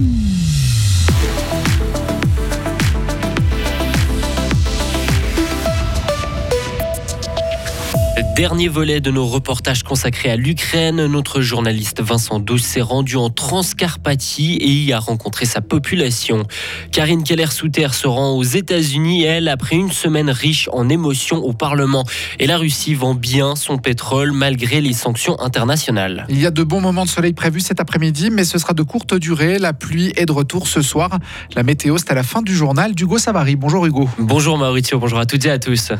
Mm-hmm. Dernier volet de nos reportages consacrés à l'Ukraine. Notre journaliste Vincent Douce s'est rendu en Transcarpathie et y a rencontré sa population. Karine Keller-Souter se rend aux États-Unis, elle, après une semaine riche en émotions au Parlement. Et la Russie vend bien son pétrole malgré les sanctions internationales. Il y a de bons moments de soleil prévus cet après-midi, mais ce sera de courte durée. La pluie est de retour ce soir. La météo, c'est à la fin du journal d'Hugo Savary. Bonjour Hugo. Bonjour Maurizio, bonjour à toutes et à tous.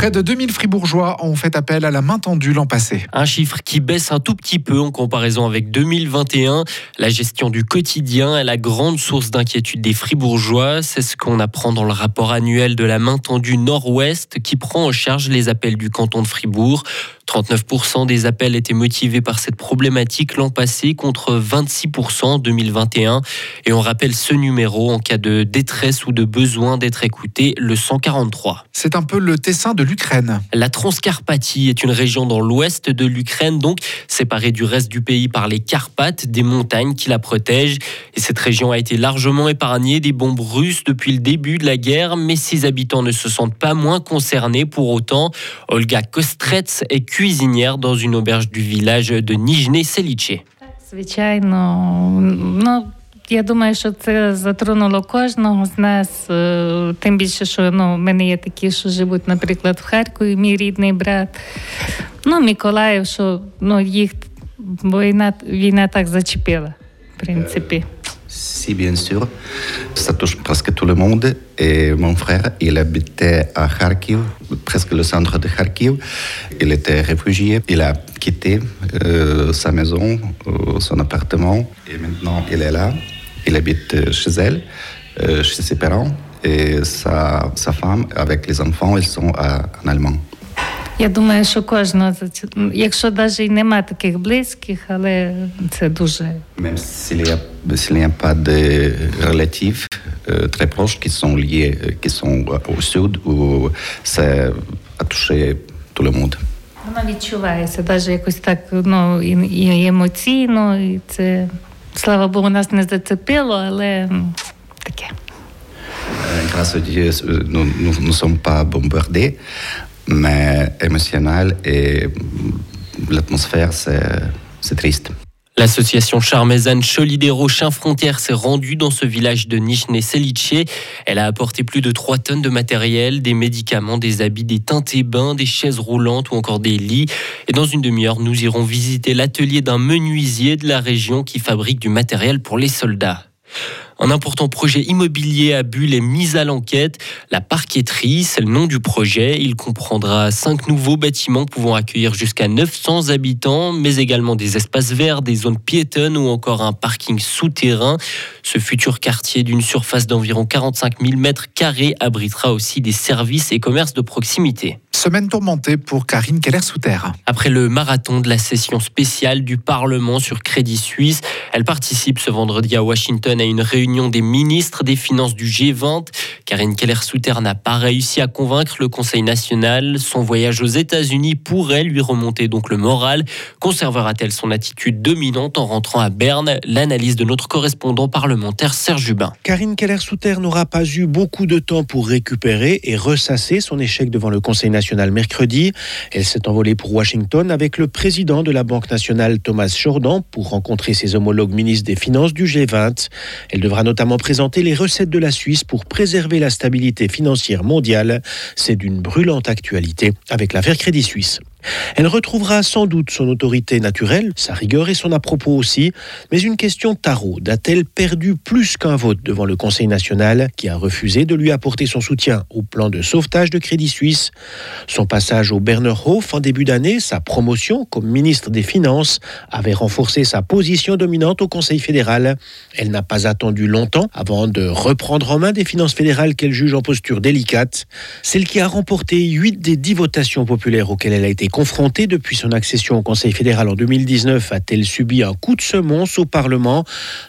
Près de 2000 fribourgeois ont fait appel à la main tendue l'an passé. Un chiffre qui baisse un tout petit peu en comparaison avec 2021. La gestion du quotidien est la grande source d'inquiétude des fribourgeois. C'est ce qu'on apprend dans le rapport annuel de la main tendue Nord-Ouest qui prend en charge les appels du canton de Fribourg. 39% des appels étaient motivés par cette problématique l'an passé contre 26% en 2021. Et on rappelle ce numéro en cas de détresse ou de besoin d'être écouté, le 143. C'est un peu le Tessin de l'Ukraine. La Transcarpathie est une région dans l'ouest de l'Ukraine, donc séparée du reste du pays par les Carpates, des montagnes qui la protègent. Et cette région a été largement épargnée des bombes russes depuis le début de la guerre, mais ses habitants ne se sentent pas moins concernés pour autant. Olga Kostrets est cuisinière dans une auberge du village de Nijne Selice. Ну я думаю, що це затронуло кожного з нас. Е, Тим більше, що ну, в мене є такі, що живуть, наприклад, в Харкові, мій рідний брат. Ну, Миколаїв, що ну, їх війна, війна так зачепила, в принципі. Si, bien sûr. Ça touche presque tout le monde. Et mon frère, il habitait à Kharkiv, presque le centre de Kharkiv. Il était réfugié. Il a quitté euh, sa maison, euh, son appartement. Et maintenant, il est là. Il habite chez elle, euh, chez ses parents. Et sa, sa femme, avec les enfants, ils sont à- en allemand. Я думаю, що кожного, зач- якщо навіть і нема таких близьких, але це дуже Même s'il n'y a, s'il n'y a pas de relatifs euh, très proches qui sont liés, euh, qui sont euh, au sud, où ça a touché tout le monde. Вона відчувається, навіть якось так ну, і, і емоційно, і це, слава Богу, нас не зацепило, але м, таке. Euh, grâce à Dieu, euh, nous ne nous, sommes pas bombardés, mais émotionnel et mm, l'atmosphère, c'est, c'est triste. L'association Charmezan Cholidero Chien Frontière s'est rendue dans ce village de Nijne Selice. Elle a apporté plus de 3 tonnes de matériel, des médicaments, des habits, des teintes et bains, des chaises roulantes ou encore des lits. Et dans une demi-heure, nous irons visiter l'atelier d'un menuisier de la région qui fabrique du matériel pour les soldats. Un important projet immobilier à Bulle est mis à l'enquête. La parqueterie, c'est le nom du projet. Il comprendra cinq nouveaux bâtiments pouvant accueillir jusqu'à 900 habitants, mais également des espaces verts, des zones piétonnes ou encore un parking souterrain. Ce futur quartier d'une surface d'environ 45 000 mètres carrés abritera aussi des services et commerces de proximité. Semaine tourmentée pour Karine Keller-Souter. Après le marathon de la session spéciale du Parlement sur Crédit Suisse, elle participe ce vendredi à Washington à une réunion des ministres des Finances du G20. Karine Keller-Souter n'a pas réussi à convaincre le Conseil national. Son voyage aux États-Unis pourrait lui remonter donc le moral. Conservera-t-elle son attitude dominante en rentrant à Berne? L'analyse de notre correspondant parlementaire Serge Jubin. Karine Keller-Souter n'aura pas eu beaucoup de temps pour récupérer et ressasser son échec devant le Conseil national mercredi. Elle s'est envolée pour Washington avec le président de la Banque nationale Thomas Jordan pour rencontrer ses homologues ministres des Finances du G20. Elle devra notamment présenter les recettes de la Suisse pour préserver la stabilité financière mondiale. C'est d'une brûlante actualité avec l'affaire Crédit Suisse. Elle retrouvera sans doute son autorité naturelle, sa rigueur et son à-propos aussi, mais une question taraude a-t-elle perdu plus qu'un vote devant le Conseil national qui a refusé de lui apporter son soutien au plan de sauvetage de Crédit Suisse? Son passage au Berner Hof en début d'année, sa promotion comme ministre des Finances, avait renforcé sa position dominante au Conseil fédéral. Elle n'a pas attendu longtemps avant de reprendre en main des finances fédérales qu'elle juge en posture délicate, celle qui a remporté 8 des 10 votations populaires auxquelles elle a été confrontée depuis son accession au Conseil fédéral en 2019. A-t-elle subi un coup de semonce au Parlement?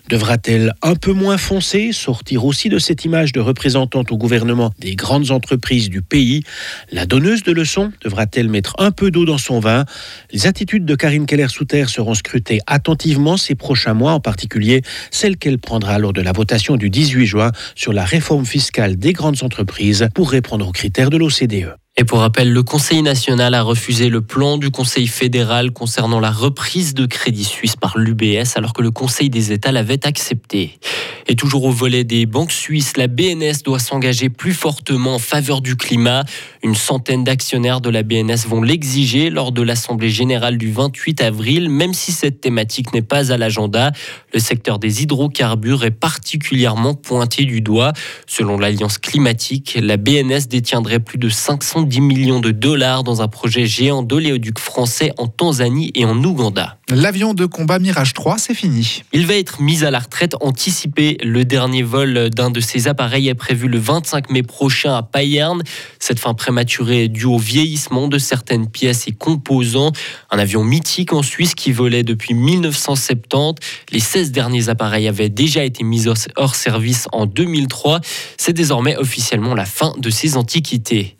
Devra-t-elle un peu moins foncer, sortir aussi de cette image de représentante au gouvernement des grandes entreprises du pays? La donneuse de leçons devra-t-elle mettre un peu d'eau dans son vin? Les attitudes de Karine Keller-Souter seront scrutées attentivement ces prochains mois, en particulier celles qu'elle prendra lors de la votation du 18 juin sur la réforme fiscale des grandes entreprises pour répondre aux critères de l'OCDE. Et pour rappel, le Conseil national a refusé le plan du Conseil fédéral concernant la reprise de Crédit Suisse par l'UBS alors que le Conseil des États l'avait accepté. Et toujours au volet des banques suisses, la BNS doit s'engager plus fortement en faveur du climat. Une centaine d'actionnaires de la BNS vont l'exiger lors de l'Assemblée générale du 28 avril, même si cette thématique n'est pas à l'agenda. Le secteur des hydrocarbures est particulièrement pointé du doigt. Selon l'Alliance climatique, la BNS détiendrait plus de 510 millions de dollars dans un projet géant d'oléoduc français en Tanzanie et en Ouganda. L'avion de combat Mirage 3, c'est fini. Il va être mis à la retraite anticipée. Le dernier vol d'un de ces appareils est prévu le 25 mai prochain à Payerne. Cette fin prématurée est due au vieillissement de certaines pièces et composants. Un avion mythique en Suisse qui volait depuis 1970. Les 16 derniers appareils avaient déjà été mis hors service en 2003. C'est désormais officiellement la fin de ces antiquités.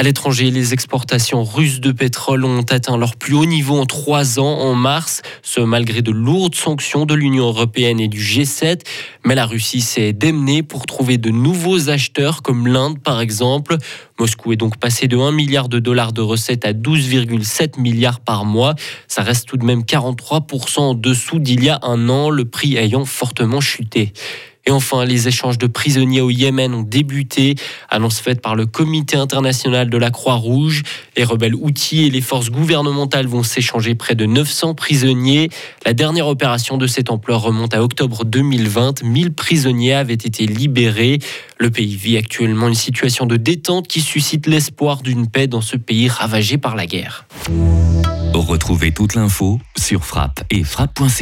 À l'étranger, les exportations russes de pétrole ont atteint leur plus haut niveau en trois ans en mars, ce malgré de lourdes sanctions de l'Union européenne et du G7. Mais la Russie s'est démenée pour trouver de nouveaux acheteurs, comme l'Inde par exemple. Moscou est donc passé de 1 milliard de dollars de recettes à 12,7 milliards par mois. Ça reste tout de même 43% en dessous d'il y a un an, le prix ayant fortement chuté. Et enfin, les échanges de prisonniers au Yémen ont débuté. Annonce faite par le Comité international de la Croix-Rouge. Les rebelles outils et les forces gouvernementales vont s'échanger près de 900 prisonniers. La dernière opération de cette ampleur remonte à octobre 2020. 1000 prisonniers avaient été libérés. Le pays vit actuellement une situation de détente qui suscite l'espoir d'une paix dans ce pays ravagé par la guerre. Retrouvez toute l'info sur frappe et frappe.ch.